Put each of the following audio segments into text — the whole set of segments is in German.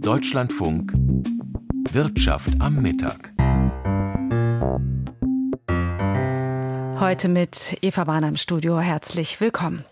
Deutschlandfunk Wirtschaft am Mittag. Heute mit Eva Bahner im Studio. Herzlich willkommen.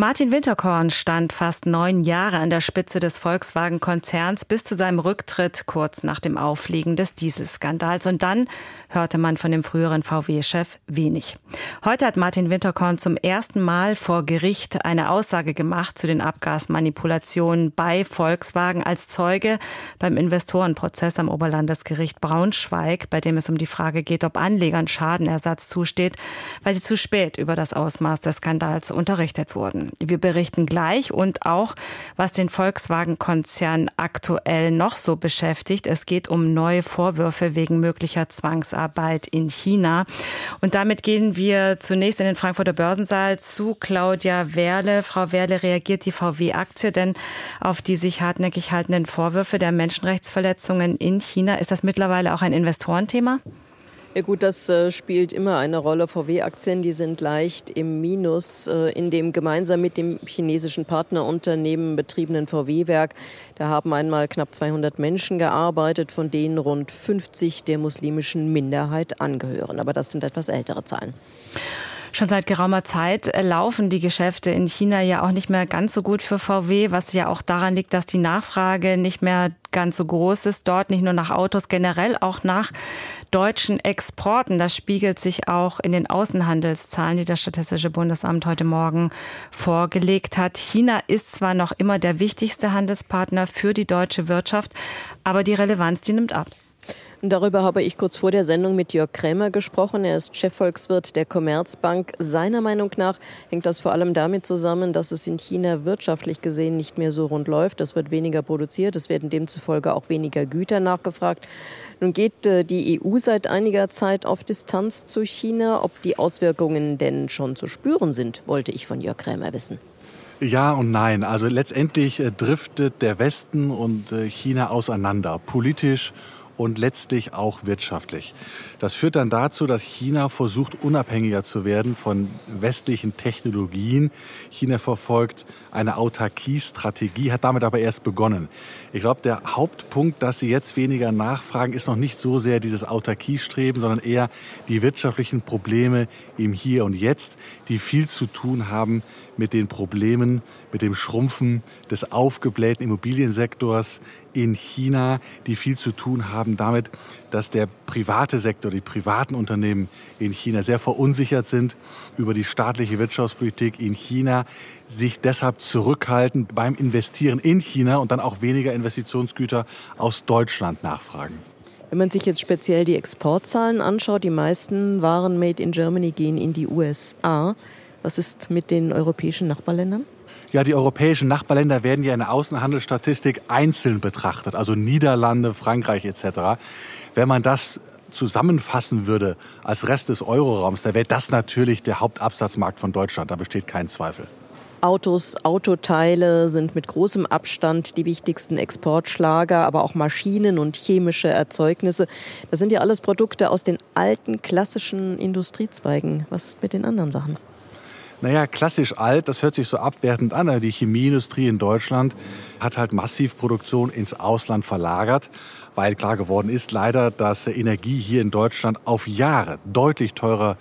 Martin Winterkorn stand fast neun Jahre an der Spitze des Volkswagen-Konzerns bis zu seinem Rücktritt kurz nach dem Aufliegen des Dieselskandals. Und dann hörte man von dem früheren VW-Chef wenig. Heute hat Martin Winterkorn zum ersten Mal vor Gericht eine Aussage gemacht zu den Abgasmanipulationen bei Volkswagen als Zeuge beim Investorenprozess am Oberlandesgericht Braunschweig, bei dem es um die Frage geht, ob Anlegern Schadenersatz zusteht, weil sie zu spät über das Ausmaß des Skandals unterrichtet wurden. Wir berichten gleich und auch, was den Volkswagen-Konzern aktuell noch so beschäftigt. Es geht um neue Vorwürfe wegen möglicher Zwangsarbeit in China. Und damit gehen wir zunächst in den Frankfurter Börsensaal zu Claudia Werle. Frau Werle, reagiert die VW-Aktie denn auf die sich hartnäckig haltenden Vorwürfe der Menschenrechtsverletzungen in China? Ist das mittlerweile auch ein Investorenthema? Ja gut, das äh, spielt immer eine Rolle. VW-Aktien, die sind leicht im Minus äh, in dem gemeinsam mit dem chinesischen Partnerunternehmen betriebenen VW-Werk. Da haben einmal knapp 200 Menschen gearbeitet, von denen rund 50 der muslimischen Minderheit angehören. Aber das sind etwas ältere Zahlen. Schon seit geraumer Zeit äh, laufen die Geschäfte in China ja auch nicht mehr ganz so gut für VW, was ja auch daran liegt, dass die Nachfrage nicht mehr ganz so groß ist. Dort nicht nur nach Autos, generell auch nach deutschen Exporten. Das spiegelt sich auch in den Außenhandelszahlen, die das Statistische Bundesamt heute Morgen vorgelegt hat. China ist zwar noch immer der wichtigste Handelspartner für die deutsche Wirtschaft, aber die Relevanz, die nimmt ab. Darüber habe ich kurz vor der Sendung mit Jörg Krämer gesprochen. Er ist Chefvolkswirt der Commerzbank. Seiner Meinung nach hängt das vor allem damit zusammen, dass es in China wirtschaftlich gesehen nicht mehr so rund läuft. Es wird weniger produziert, es werden demzufolge auch weniger Güter nachgefragt. Nun geht äh, die EU seit einiger Zeit auf Distanz zu China. Ob die Auswirkungen denn schon zu spüren sind, wollte ich von Jörg Krämer wissen. Ja und nein. Also letztendlich äh, driftet der Westen und äh, China auseinander, politisch und letztlich auch wirtschaftlich. Das führt dann dazu, dass China versucht, unabhängiger zu werden von westlichen Technologien. China verfolgt eine Autarkie-Strategie, hat damit aber erst begonnen. Ich glaube, der Hauptpunkt, dass sie jetzt weniger nachfragen, ist noch nicht so sehr dieses Autarkiestreben, sondern eher die wirtschaftlichen Probleme im Hier und Jetzt, die viel zu tun haben mit den Problemen, mit dem Schrumpfen des aufgeblähten Immobiliensektors in China, die viel zu tun haben damit, dass der private Sektor, die privaten Unternehmen in China sehr verunsichert sind über die staatliche Wirtschaftspolitik in China, sich deshalb zurückhalten beim Investieren in China und dann auch weniger Investitionsgüter aus Deutschland nachfragen. Wenn man sich jetzt speziell die Exportzahlen anschaut, die meisten Waren made in Germany gehen in die USA. Was ist mit den europäischen Nachbarländern? Ja, die europäischen Nachbarländer werden ja in der Außenhandelsstatistik einzeln betrachtet, also Niederlande, Frankreich etc. Wenn man das zusammenfassen würde als Rest des Euroraums, dann wäre das natürlich der Hauptabsatzmarkt von Deutschland. Da besteht kein Zweifel. Autos, Autoteile sind mit großem Abstand die wichtigsten Exportschlager, aber auch Maschinen und chemische Erzeugnisse. Das sind ja alles Produkte aus den alten klassischen Industriezweigen. Was ist mit den anderen Sachen? Naja, klassisch alt, das hört sich so abwertend an. Die Chemieindustrie in Deutschland hat halt massiv Produktion ins Ausland verlagert, weil klar geworden ist leider, dass Energie hier in Deutschland auf Jahre deutlich teurer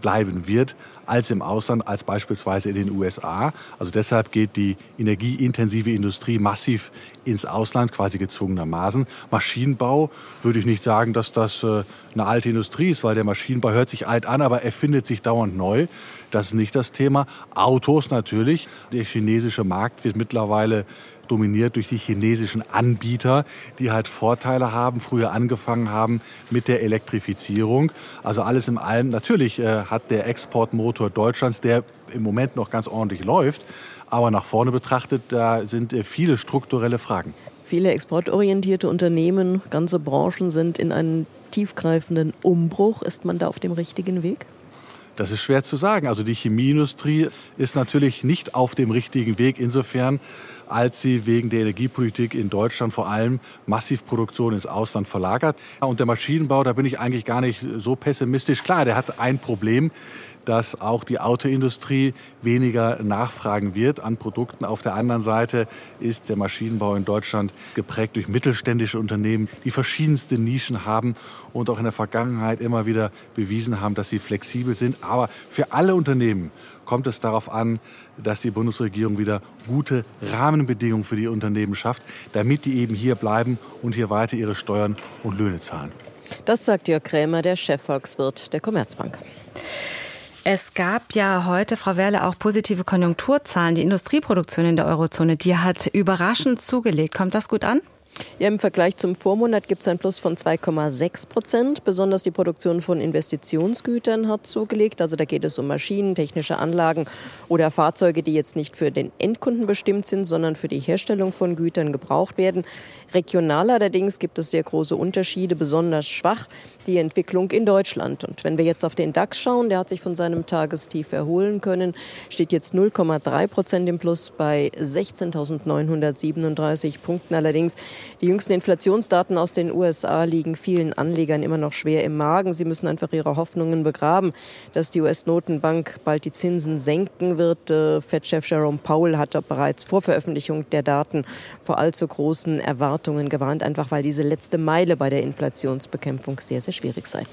bleiben wird als im Ausland, als beispielsweise in den USA. Also deshalb geht die energieintensive Industrie massiv ins Ausland, quasi gezwungenermaßen. Maschinenbau würde ich nicht sagen, dass das äh, eine alte Industrie ist, weil der Maschinenbau hört sich alt an, aber erfindet sich dauernd neu. Das ist nicht das Thema. Autos natürlich. Der chinesische Markt wird mittlerweile dominiert durch die chinesischen Anbieter, die halt Vorteile haben, früher angefangen haben mit der Elektrifizierung. Also alles in allem, natürlich äh, hat der Exportmotor Deutschlands, der im Moment noch ganz ordentlich läuft, aber nach vorne betrachtet, da sind äh, viele strukturelle Fragen. Viele exportorientierte Unternehmen, ganze Branchen sind in einem tiefgreifenden Umbruch. Ist man da auf dem richtigen Weg? Das ist schwer zu sagen. Also die Chemieindustrie ist natürlich nicht auf dem richtigen Weg insofern, als sie wegen der Energiepolitik in Deutschland vor allem massiv Produktion ins Ausland verlagert. Und der Maschinenbau, da bin ich eigentlich gar nicht so pessimistisch. Klar, der hat ein Problem dass auch die Autoindustrie weniger nachfragen wird an Produkten. Auf der anderen Seite ist der Maschinenbau in Deutschland geprägt durch mittelständische Unternehmen, die verschiedenste Nischen haben und auch in der Vergangenheit immer wieder bewiesen haben, dass sie flexibel sind. Aber für alle Unternehmen kommt es darauf an, dass die Bundesregierung wieder gute Rahmenbedingungen für die Unternehmen schafft, damit die eben hier bleiben und hier weiter ihre Steuern und Löhne zahlen. Das sagt Jörg Krämer, der Chefvolkswirt der Commerzbank. Es gab ja heute, Frau Werle, auch positive Konjunkturzahlen. Die Industrieproduktion in der Eurozone, die hat überraschend zugelegt. Kommt das gut an? Ja, Im Vergleich zum Vormonat gibt es ein Plus von 2,6 Prozent. Besonders die Produktion von Investitionsgütern hat zugelegt. Also da geht es um Maschinen, technische Anlagen oder Fahrzeuge, die jetzt nicht für den Endkunden bestimmt sind, sondern für die Herstellung von Gütern gebraucht werden. Regional allerdings gibt es sehr große Unterschiede, besonders schwach die Entwicklung in Deutschland. Und wenn wir jetzt auf den DAX schauen, der hat sich von seinem Tagestief erholen können, steht jetzt 0,3 Prozent im Plus bei 16.937 Punkten. Allerdings die jüngsten Inflationsdaten aus den USA liegen vielen Anlegern immer noch schwer im Magen. Sie müssen einfach ihre Hoffnungen begraben, dass die US-Notenbank bald die Zinsen senken wird. Äh, Fed-Chef Jerome Powell hat bereits vor Veröffentlichung der Daten vor allzu großen Erwartungen gewarnt, einfach weil diese letzte Meile bei der Inflationsbekämpfung sehr, sehr schwierig sei.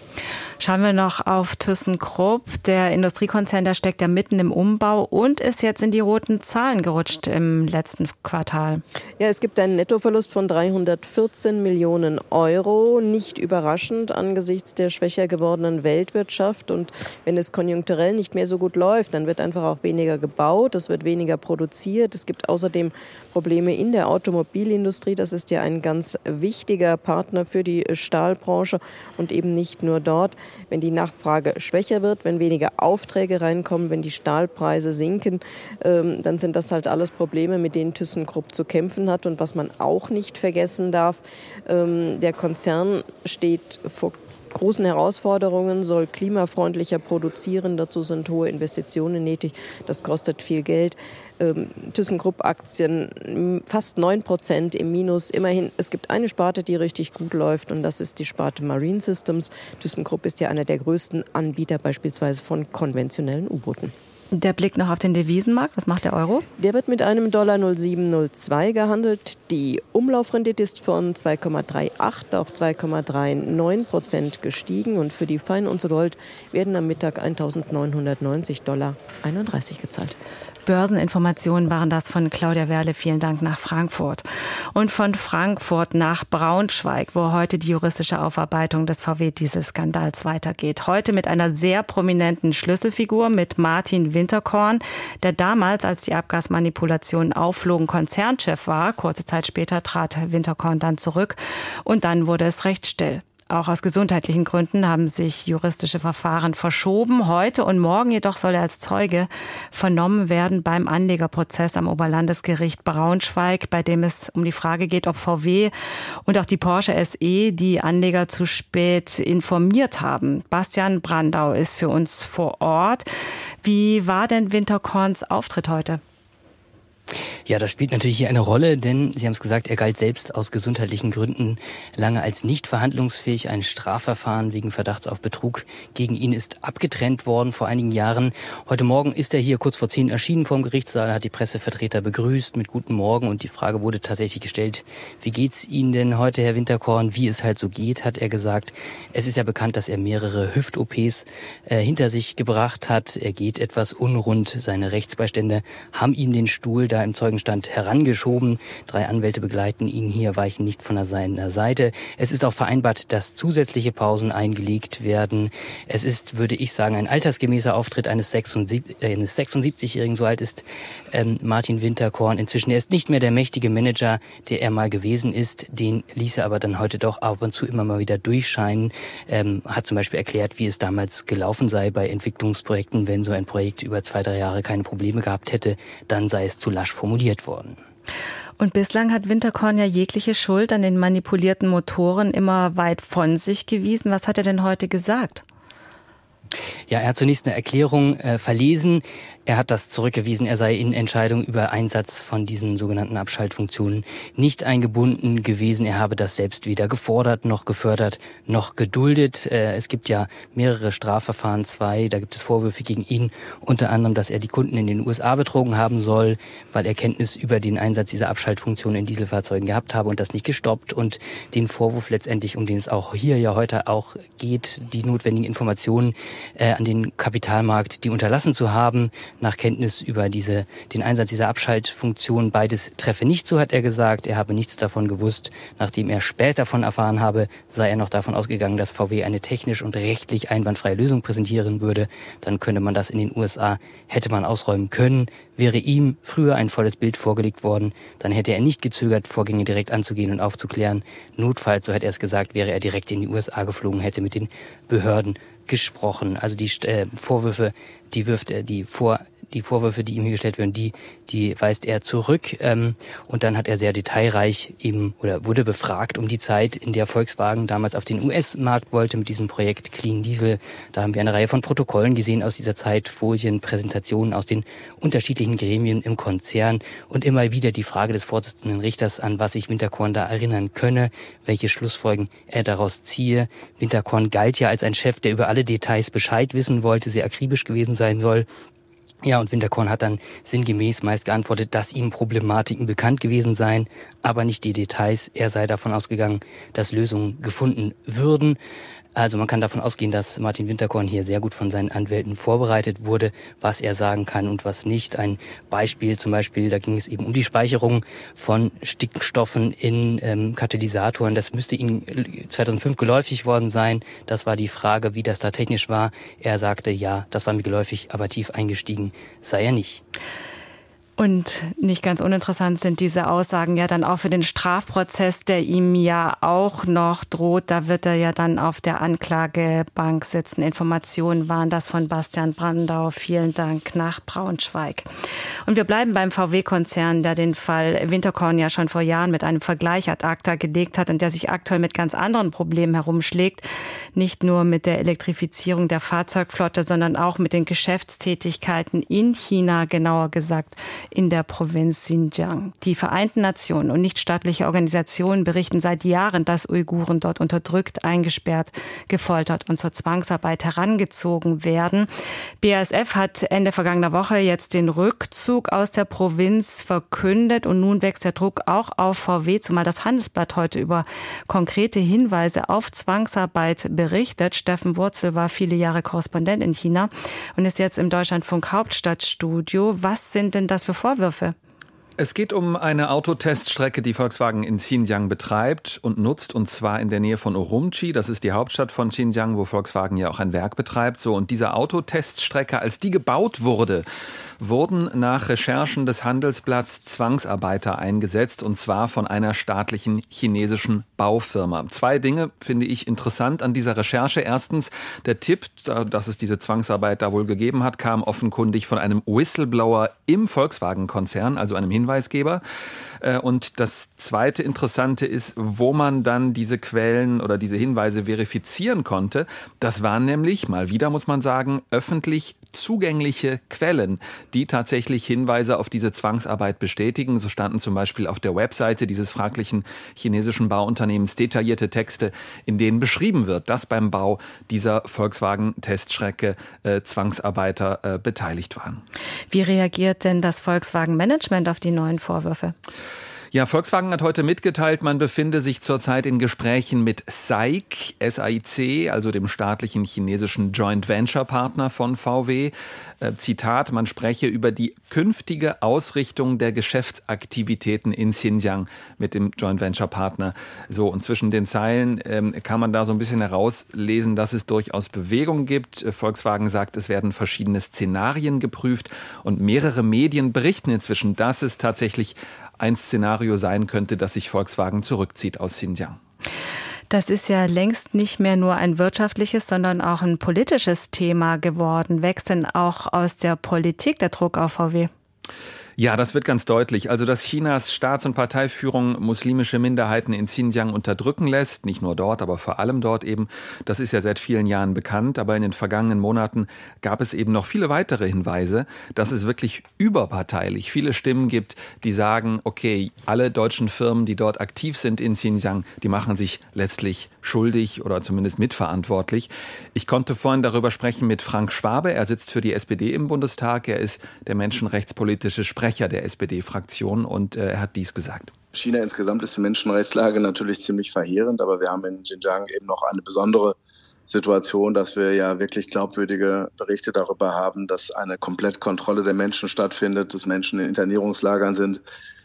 Schauen wir noch auf ThyssenKrupp. Der Industriekonzern, der steckt ja mitten im Umbau und ist jetzt in die roten Zahlen gerutscht im letzten Quartal. Ja, es gibt einen Nettoverlust von 314 Millionen Euro. Nicht überraschend angesichts der schwächer gewordenen Weltwirtschaft. Und wenn es konjunkturell nicht mehr so gut läuft, dann wird einfach auch weniger gebaut, es wird weniger produziert. Es gibt außerdem Probleme in der Automobilindustrie. Das ist ja ein ganz wichtiger Partner für die Stahlbranche und eben nicht nur dort. Wenn die Nachfrage schwächer wird, wenn weniger Aufträge reinkommen, wenn die Stahlpreise sinken, ähm, dann sind das halt alles Probleme, mit denen ThyssenKrupp zu kämpfen hat. Und was man auch nicht vergessen darf, ähm, der Konzern steht vor großen Herausforderungen, soll klimafreundlicher produzieren. Dazu sind hohe Investitionen nötig. Das kostet viel Geld. Ähm, ThyssenKrupp-Aktien fast 9 Prozent im Minus. Immerhin, es gibt eine Sparte, die richtig gut läuft und das ist die Sparte Marine Systems. ThyssenKrupp ist ja einer der größten Anbieter beispielsweise von konventionellen U-Booten. Der Blick noch auf den Devisenmarkt, was macht der Euro? Der wird mit einem Dollar 0702 gehandelt. Die Umlaufrendite ist von 2,38 auf 2,39 Prozent gestiegen und für die Feinunze Gold werden am Mittag 1.990 Dollar 31 gezahlt. Börseninformationen waren das von Claudia Werle. Vielen Dank nach Frankfurt. Und von Frankfurt nach Braunschweig, wo heute die juristische Aufarbeitung des VW-Dieselskandals weitergeht. Heute mit einer sehr prominenten Schlüsselfigur, mit Martin Winterkorn, der damals, als die Abgasmanipulationen aufflogen, Konzernchef war. Kurze Zeit später trat Winterkorn dann zurück und dann wurde es recht still. Auch aus gesundheitlichen Gründen haben sich juristische Verfahren verschoben. Heute und morgen jedoch soll er als Zeuge vernommen werden beim Anlegerprozess am Oberlandesgericht Braunschweig, bei dem es um die Frage geht, ob VW und auch die Porsche SE die Anleger zu spät informiert haben. Bastian Brandau ist für uns vor Ort. Wie war denn Winterkorns Auftritt heute? Ja, das spielt natürlich hier eine Rolle, denn Sie haben es gesagt, er galt selbst aus gesundheitlichen Gründen lange als nicht verhandlungsfähig. Ein Strafverfahren wegen Verdachts auf Betrug gegen ihn ist abgetrennt worden vor einigen Jahren. Heute Morgen ist er hier kurz vor zehn erschienen vom Gerichtssaal, hat die Pressevertreter begrüßt mit Guten Morgen und die Frage wurde tatsächlich gestellt, wie geht's Ihnen denn heute, Herr Winterkorn? Wie es halt so geht, hat er gesagt. Es ist ja bekannt, dass er mehrere Hüft-OPs äh, hinter sich gebracht hat. Er geht etwas unrund. Seine Rechtsbeistände haben ihm den Stuhl da im Zeugenstand herangeschoben. Drei Anwälte begleiten ihn hier, weichen nicht von seiner Seite. Es ist auch vereinbart, dass zusätzliche Pausen eingelegt werden. Es ist, würde ich sagen, ein altersgemäßer Auftritt eines 76-Jährigen, so alt ist ähm, Martin Winterkorn inzwischen. Er ist nicht mehr der mächtige Manager, der er mal gewesen ist. Den ließ er aber dann heute doch ab und zu immer mal wieder durchscheinen. Ähm, hat zum Beispiel erklärt, wie es damals gelaufen sei bei Entwicklungsprojekten, wenn so ein Projekt über zwei, drei Jahre keine Probleme gehabt hätte, dann sei es zu lasch formuliert worden. Und bislang hat Winterkorn ja jegliche Schuld an den manipulierten Motoren immer weit von sich gewiesen. Was hat er denn heute gesagt? Ja, er hat zunächst eine Erklärung äh, verlesen. Er hat das zurückgewiesen. Er sei in Entscheidungen über Einsatz von diesen sogenannten Abschaltfunktionen nicht eingebunden gewesen. Er habe das selbst weder gefordert, noch gefördert, noch geduldet. Äh, es gibt ja mehrere Strafverfahren, zwei. Da gibt es Vorwürfe gegen ihn. Unter anderem, dass er die Kunden in den USA betrogen haben soll, weil er Kenntnis über den Einsatz dieser Abschaltfunktion in Dieselfahrzeugen gehabt habe und das nicht gestoppt. Und den Vorwurf letztendlich, um den es auch hier ja heute auch geht, die notwendigen Informationen äh, an den Kapitalmarkt, die unterlassen zu haben, nach Kenntnis über diese, den Einsatz dieser Abschaltfunktion. Beides treffe nicht so, hat er gesagt. Er habe nichts davon gewusst. Nachdem er später davon erfahren habe, sei er noch davon ausgegangen, dass VW eine technisch und rechtlich einwandfreie Lösung präsentieren würde. Dann könnte man das in den USA, hätte man ausräumen können. Wäre ihm früher ein volles Bild vorgelegt worden, dann hätte er nicht gezögert, Vorgänge direkt anzugehen und aufzuklären. Notfalls, so hätte er es gesagt, wäre er direkt in die USA geflogen, hätte mit den Behörden gesprochen. Also die äh, Vorwürfe, die wirft er, die vor die Vorwürfe, die ihm hier gestellt werden, die, die weist er zurück. Ähm, und dann hat er sehr detailreich eben oder wurde befragt um die Zeit, in der Volkswagen damals auf den US-Markt wollte mit diesem Projekt Clean Diesel. Da haben wir eine Reihe von Protokollen gesehen aus dieser Zeit, Folien, Präsentationen aus den unterschiedlichen Gremien im Konzern und immer wieder die Frage des Vorsitzenden Richters, an was sich Winterkorn da erinnern könne, welche Schlussfolgen er daraus ziehe. Winterkorn galt ja als ein Chef, der über alle Details Bescheid wissen wollte, sehr akribisch gewesen sein soll. Ja, und Winterkorn hat dann sinngemäß meist geantwortet, dass ihm Problematiken bekannt gewesen seien, aber nicht die Details. Er sei davon ausgegangen, dass Lösungen gefunden würden. Also man kann davon ausgehen, dass Martin Winterkorn hier sehr gut von seinen Anwälten vorbereitet wurde, was er sagen kann und was nicht. Ein Beispiel zum Beispiel, da ging es eben um die Speicherung von Stickstoffen in ähm, Katalysatoren. Das müsste ihm 2005 geläufig worden sein. Das war die Frage, wie das da technisch war. Er sagte, ja, das war mir geläufig, aber tief eingestiegen sei er nicht. Und nicht ganz uninteressant sind diese Aussagen ja dann auch für den Strafprozess, der ihm ja auch noch droht. Da wird er ja dann auf der Anklagebank sitzen. Informationen waren das von Bastian Brandau. Vielen Dank nach Braunschweig. Und wir bleiben beim VW-Konzern, der den Fall Winterkorn ja schon vor Jahren mit einem Vergleich ad acta gelegt hat und der sich aktuell mit ganz anderen Problemen herumschlägt. Nicht nur mit der Elektrifizierung der Fahrzeugflotte, sondern auch mit den Geschäftstätigkeiten in China, genauer gesagt in der Provinz Xinjiang. Die Vereinten Nationen und nichtstaatliche Organisationen berichten seit Jahren, dass Uiguren dort unterdrückt, eingesperrt, gefoltert und zur Zwangsarbeit herangezogen werden. BASF hat Ende vergangener Woche jetzt den Rückzug aus der Provinz verkündet und nun wächst der Druck auch auf VW, zumal das Handelsblatt heute über konkrete Hinweise auf Zwangsarbeit berichtet. Steffen Wurzel war viele Jahre Korrespondent in China und ist jetzt im Deutschlandfunk Hauptstadtstudio. Was sind denn das für Vorwürfe? Es geht um eine Autoteststrecke, die Volkswagen in Xinjiang betreibt und nutzt, und zwar in der Nähe von Urumqi. Das ist die Hauptstadt von Xinjiang, wo Volkswagen ja auch ein Werk betreibt. So, und diese Autoteststrecke, als die gebaut wurde, wurden nach Recherchen des Handelsblatts Zwangsarbeiter eingesetzt und zwar von einer staatlichen chinesischen Baufirma. Zwei Dinge finde ich interessant an dieser Recherche. Erstens, der Tipp, dass es diese Zwangsarbeit da wohl gegeben hat, kam offenkundig von einem Whistleblower im Volkswagen-Konzern, also einem Hinweisgeber. Äh, und das zweite Interessante ist, wo man dann diese Quellen oder diese Hinweise verifizieren konnte. Das waren nämlich, mal wieder muss man sagen, öffentlich zugängliche Quellen, die tatsächlich Hinweise auf diese Zwangsarbeit bestätigen. So standen zum Beispiel auf der Webseite dieses fraglichen chinesischen Bauunternehmens detaillierte Texte, in denen beschrieben wird, dass beim Bau dieser Volkswagen-Teststrecke äh, Zwangsarbeiter äh, beteiligt waren. Wie reagiert denn das Volkswagen-Management auf die neuen Vorwürfe? Ja, Volkswagen hat heute mitgeteilt, man befinde sich zurzeit in Gesprächen mit SAIC, SAIC, also dem staatlichen chinesischen Joint Venture Partner von VW. Äh, Zitat, man spreche über die künftige Ausrichtung der Geschäftsaktivitäten in Xinjiang mit dem Joint Venture Partner. So, und zwischen den Zeilen ähm, kann man da so ein bisschen herauslesen, dass es durchaus Bewegung gibt. Äh, Volkswagen sagt, es werden verschiedene Szenarien geprüft und mehrere Medien berichten inzwischen, dass es tatsächlich ein Szenario sein könnte, dass sich Volkswagen zurückzieht aus Xinjiang. Das ist ja längst nicht mehr nur ein wirtschaftliches, sondern auch ein politisches Thema geworden. Wächst denn auch aus der Politik der Druck auf VW? Ja, das wird ganz deutlich. Also, dass Chinas Staats- und Parteiführung muslimische Minderheiten in Xinjiang unterdrücken lässt, nicht nur dort, aber vor allem dort eben, das ist ja seit vielen Jahren bekannt. Aber in den vergangenen Monaten gab es eben noch viele weitere Hinweise, dass es wirklich überparteilich viele Stimmen gibt, die sagen, okay, alle deutschen Firmen, die dort aktiv sind in Xinjiang, die machen sich letztlich schuldig oder zumindest mitverantwortlich. Ich konnte vorhin darüber sprechen mit Frank Schwabe. Er sitzt für die SPD im Bundestag. Er ist der menschenrechtspolitische Sprecher Sprecher der SPD-Fraktion und äh, er hat dies gesagt. China insgesamt ist die Menschenrechtslage natürlich ziemlich verheerend, aber wir haben in Xinjiang eben noch eine besondere Situation, dass wir ja wirklich glaubwürdige Berichte darüber haben, dass eine komplette Kontrolle der Menschen stattfindet, dass Menschen in Internierungslagern sind.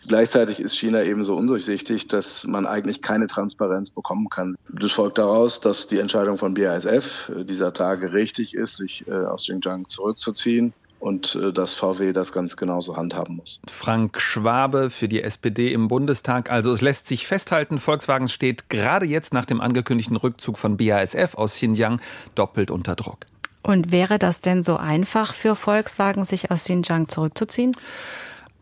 Gleichzeitig ist China ebenso undurchsichtig, dass man eigentlich keine Transparenz bekommen kann. Das folgt daraus, dass die Entscheidung von BASF dieser Tage richtig ist, sich äh, aus Xinjiang zurückzuziehen und äh, dass VW das ganz genauso handhaben muss. Frank Schwabe für die SPD im Bundestag. Also es lässt sich festhalten, Volkswagen steht gerade jetzt nach dem angekündigten Rückzug von BASF aus Xinjiang doppelt unter Druck. Und wäre das denn so einfach für Volkswagen, sich aus Xinjiang zurückzuziehen?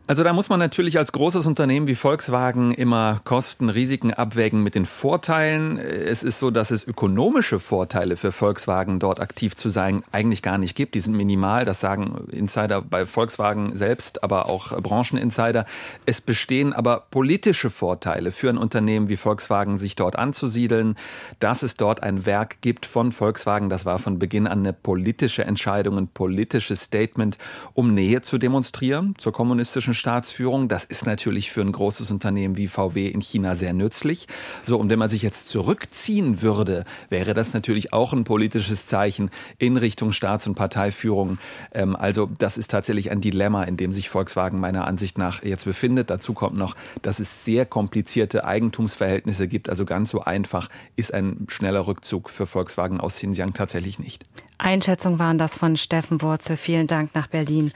Also da muss man natürlich als großes Unternehmen wie Volkswagen immer Kosten, Risiken abwägen mit den Vorteilen. Es ist so, dass es ökonomische Vorteile für Volkswagen dort aktiv zu sein eigentlich gar nicht gibt. Die sind minimal, das sagen Insider bei Volkswagen selbst, aber auch Brancheninsider. Es bestehen aber politische Vorteile für ein Unternehmen wie Volkswagen, sich dort anzusiedeln. Dass es dort ein Werk gibt von Volkswagen, das war von Beginn an eine politische Entscheidung, ein politisches Statement, um Nähe zu demonstrieren zur kommunistischen chinesischen Staatsführung. Das ist natürlich für ein großes Unternehmen wie VW in China sehr nützlich. So, und wenn man sich jetzt zurückziehen würde, wäre das natürlich auch ein politisches Zeichen in Richtung Staats- und Parteiführung. Ähm, also das ist tatsächlich ein Dilemma, in dem sich Volkswagen meiner Ansicht nach jetzt befindet. Dazu kommt noch, dass es sehr komplizierte Eigentumsverhältnisse gibt. Also ganz so einfach ist ein schneller Rückzug für Volkswagen aus Xinjiang tatsächlich nicht. Einschätzungen waren das von Steffen Wurzel. Vielen Dank nach Berlin.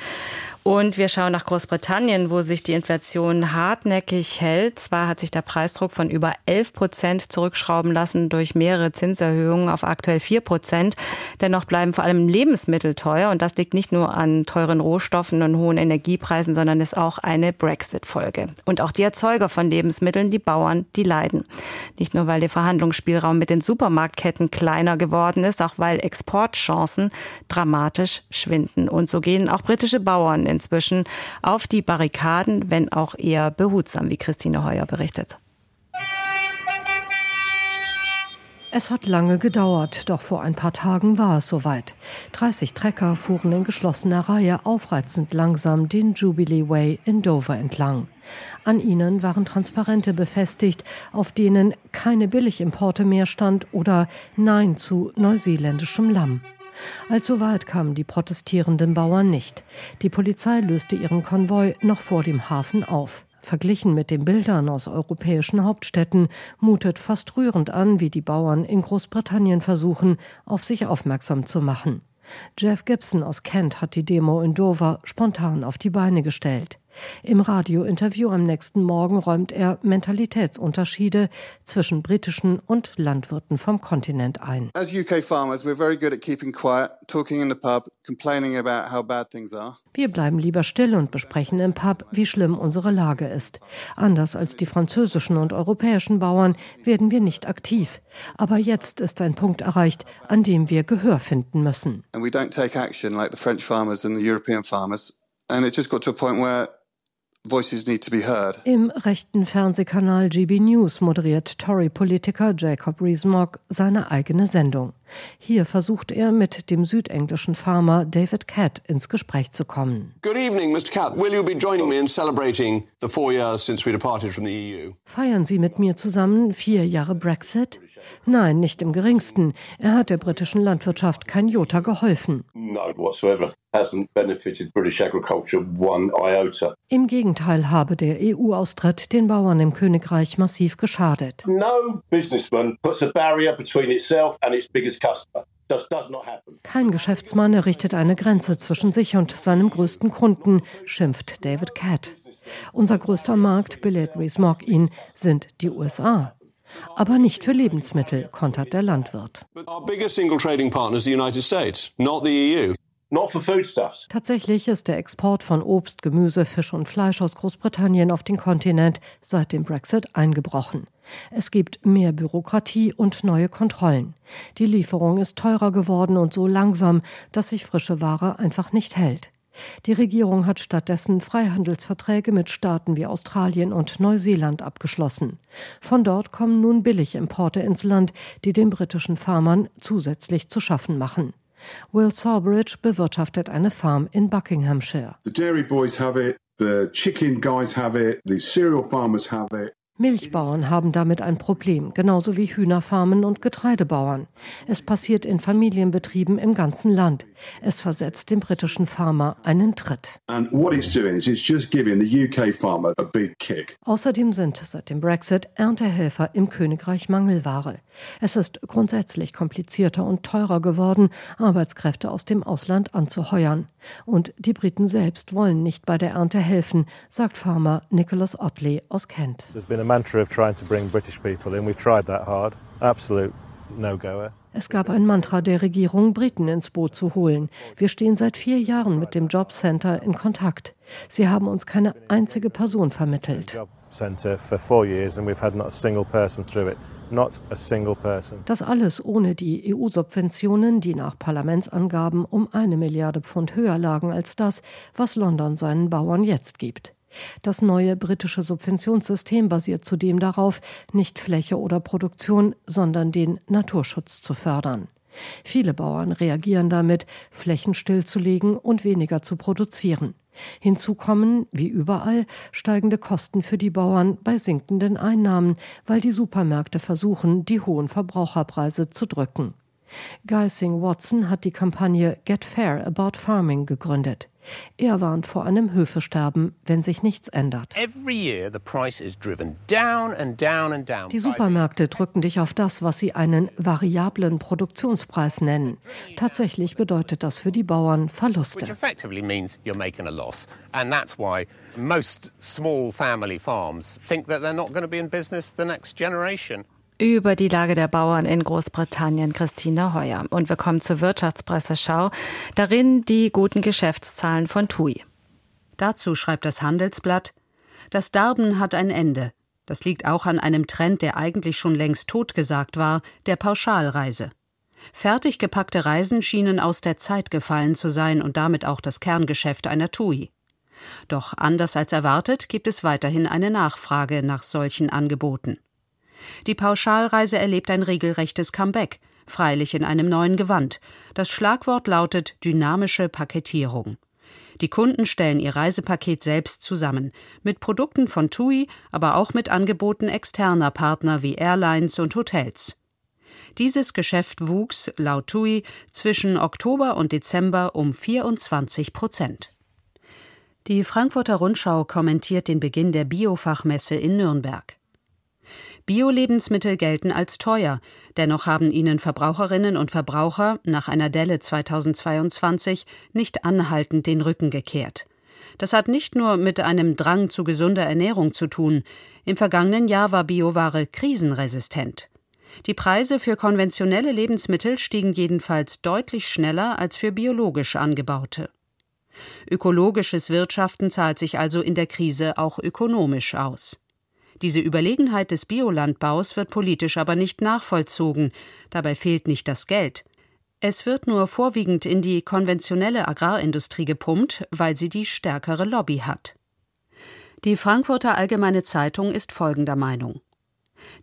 Und wir schauen nach Großbritannien, wo sich die Inflation hartnäckig hält. Zwar hat sich der Preisdruck von über 11 Prozent zurückschrauben lassen durch mehrere Zinserhöhungen auf aktuell 4 Prozent. Dennoch bleiben vor allem Lebensmittel teuer. Und das liegt nicht nur an teuren Rohstoffen und hohen Energiepreisen, sondern ist auch eine Brexit-Folge. Und auch die Erzeuger von Lebensmitteln, die Bauern, die leiden. Nicht nur, weil der Verhandlungsspielraum mit den Supermarktketten kleiner geworden ist, auch weil Exportchancen dramatisch schwinden. Und so gehen auch britische Bauern in inzwischen auf die Barrikaden, wenn auch eher behutsam, wie Christine Heuer berichtet. Es hat lange gedauert, doch vor ein paar Tagen war es soweit. 30 Trecker fuhren in geschlossener Reihe aufreizend langsam den Jubilee Way in Dover entlang. An ihnen waren Transparente befestigt, auf denen keine Billigimporte mehr stand oder Nein zu neuseeländischem Lamm. Allzu weit kamen die protestierenden Bauern nicht. Die Polizei löste ihren Konvoi noch vor dem Hafen auf. Verglichen mit den Bildern aus europäischen Hauptstädten mutet fast rührend an, wie die Bauern in Großbritannien versuchen, auf sich aufmerksam zu machen. Jeff Gibson aus Kent hat die Demo in Dover spontan auf die Beine gestellt. Im Radiointerview am nächsten Morgen räumt er Mentalitätsunterschiede zwischen britischen und Landwirten vom Kontinent ein. As UK farmers, we're very good at keeping quiet, talking in the pub, complaining about how bad things are. Wir bleiben lieber still und besprechen im Pub, wie schlimm unsere Lage ist. Anders als die französischen und europäischen Bauern werden wir nicht aktiv. Aber jetzt ist ein Punkt erreicht, an dem wir Gehör finden müssen. And we don't take action like the French farmers and the European farmers. And it just got to a point where im rechten Fernsehkanal GB News moderiert Tory-Politiker Jacob Rees-Mogg seine eigene Sendung. Hier versucht er mit dem südenglischen Farmer David Catt ins Gespräch zu kommen. Good evening, Mr. Catt. Will you be joining me in celebrating the four years since we departed from the EU? Feiern Sie mit mir zusammen vier Jahre Brexit? Nein, nicht im geringsten. Er hat der britischen Landwirtschaft kein Jota geholfen. Im Gegenteil habe der EU-Austritt den Bauern im Königreich massiv geschadet. No businessman puts a barrier between itself and its biggest. Kein Geschäftsmann errichtet eine Grenze zwischen sich und seinem größten Kunden, schimpft David Catt. Unser größter Markt, belehrt Rees-Mogg ihn, sind die USA. Aber nicht für Lebensmittel, kontert der Landwirt. Not the EU. Tatsächlich ist der Export von Obst, Gemüse, Fisch und Fleisch aus Großbritannien auf den Kontinent seit dem Brexit eingebrochen. Es gibt mehr Bürokratie und neue Kontrollen. Die Lieferung ist teurer geworden und so langsam, dass sich frische Ware einfach nicht hält. Die Regierung hat stattdessen Freihandelsverträge mit Staaten wie Australien und Neuseeland abgeschlossen. Von dort kommen nun Billigimporte ins Land, die den britischen Farmern zusätzlich zu schaffen machen. Will Sawbridge bewirtschaftet eine Farm in Buckinghamshire. The dairy boys have it, the chicken guys have it, the cereal farmers have it. Milchbauern haben damit ein Problem, genauso wie Hühnerfarmen und Getreidebauern. Es passiert in Familienbetrieben im ganzen Land. Es versetzt dem britischen Farmer einen Tritt. Außerdem sind seit dem Brexit Erntehelfer im Königreich Mangelware. Es ist grundsätzlich komplizierter und teurer geworden, Arbeitskräfte aus dem Ausland anzuheuern. Und die Briten selbst wollen nicht bei der Ernte helfen, sagt Farmer Nicholas Otley aus Kent mantra of trying to bring British people in. We've tried that hard. Absolute no-goer. Es gab ein Mantra der Regierung, Briten ins Boot zu holen. Wir stehen seit vier Jahren mit dem Jobcenter in Kontakt. Sie haben uns keine einzige Person vermittelt. Das alles ohne die EU-Subventionen, die nach Parlamentsangaben um eine Milliarde Pfund höher lagen als das, was London seinen Bauern jetzt gibt. Das neue britische Subventionssystem basiert zudem darauf, nicht Fläche oder Produktion, sondern den Naturschutz zu fördern. Viele Bauern reagieren damit, Flächen stillzulegen und weniger zu produzieren. Hinzu kommen, wie überall, steigende Kosten für die Bauern bei sinkenden Einnahmen, weil die Supermärkte versuchen, die hohen Verbraucherpreise zu drücken. Geising Watson hat die Kampagne Get Fair About Farming gegründet. Er warnt vor einem Höfesterben, wenn sich nichts ändert. Die Supermärkte drücken dich auf das, was sie einen variablen Produktionspreis nennen. Tatsächlich bedeutet das für die Bauern Verluste. Über die Lage der Bauern in Großbritannien Christine Heuer. Und wir kommen zur Wirtschaftspresseschau. Darin die guten Geschäftszahlen von TUI. Dazu schreibt das Handelsblatt, das Darben hat ein Ende. Das liegt auch an einem Trend, der eigentlich schon längst totgesagt war, der Pauschalreise. Fertig gepackte Reisen schienen aus der Zeit gefallen zu sein und damit auch das Kerngeschäft einer TUI. Doch anders als erwartet gibt es weiterhin eine Nachfrage nach solchen Angeboten. Die Pauschalreise erlebt ein regelrechtes Comeback, freilich in einem neuen Gewand. Das Schlagwort lautet dynamische Paketierung. Die Kunden stellen ihr Reisepaket selbst zusammen, mit Produkten von TUI, aber auch mit Angeboten externer Partner wie Airlines und Hotels. Dieses Geschäft wuchs, laut TUI, zwischen Oktober und Dezember um 24 Prozent. Die Frankfurter Rundschau kommentiert den Beginn der Biofachmesse in Nürnberg. Bio-Lebensmittel gelten als teuer, dennoch haben ihnen Verbraucherinnen und Verbraucher nach einer Delle 2022 nicht anhaltend den Rücken gekehrt. Das hat nicht nur mit einem Drang zu gesunder Ernährung zu tun. Im vergangenen Jahr war Bioware krisenresistent. Die Preise für konventionelle Lebensmittel stiegen jedenfalls deutlich schneller als für biologisch angebaute. Ökologisches Wirtschaften zahlt sich also in der Krise auch ökonomisch aus. Diese Überlegenheit des Biolandbaus wird politisch aber nicht nachvollzogen, dabei fehlt nicht das Geld. Es wird nur vorwiegend in die konventionelle Agrarindustrie gepumpt, weil sie die stärkere Lobby hat. Die Frankfurter Allgemeine Zeitung ist folgender Meinung.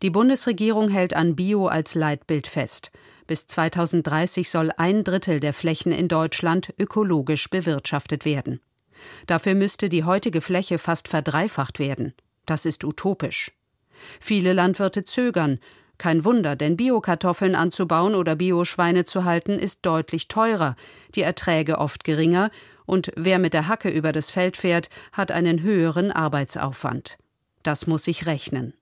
Die Bundesregierung hält an Bio als Leitbild fest. Bis 2030 soll ein Drittel der Flächen in Deutschland ökologisch bewirtschaftet werden. Dafür müsste die heutige Fläche fast verdreifacht werden. Das ist utopisch. Viele Landwirte zögern. Kein Wunder, denn Biokartoffeln anzubauen oder Bioschweine zu halten ist deutlich teurer, die Erträge oft geringer, und wer mit der Hacke über das Feld fährt, hat einen höheren Arbeitsaufwand. Das muss sich rechnen.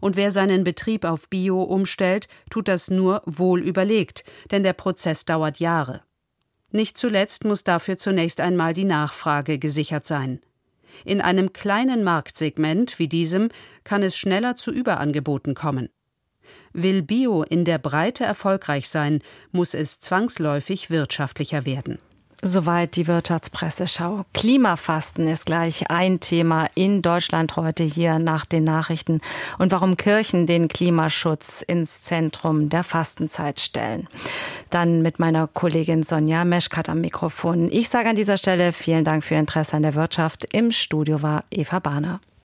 Und wer seinen Betrieb auf Bio umstellt, tut das nur wohl überlegt, denn der Prozess dauert Jahre. Nicht zuletzt muss dafür zunächst einmal die Nachfrage gesichert sein. In einem kleinen Marktsegment wie diesem kann es schneller zu Überangeboten kommen. Will Bio in der Breite erfolgreich sein, muss es zwangsläufig wirtschaftlicher werden. Soweit die Wirtschaftspresseschau. Klimafasten ist gleich ein Thema in Deutschland heute hier nach den Nachrichten und warum Kirchen den Klimaschutz ins Zentrum der Fastenzeit stellen. Dann mit meiner Kollegin Sonja Meschkat am Mikrofon. Ich sage an dieser Stelle vielen Dank für Ihr Interesse an der Wirtschaft. Im Studio war Eva Bahner.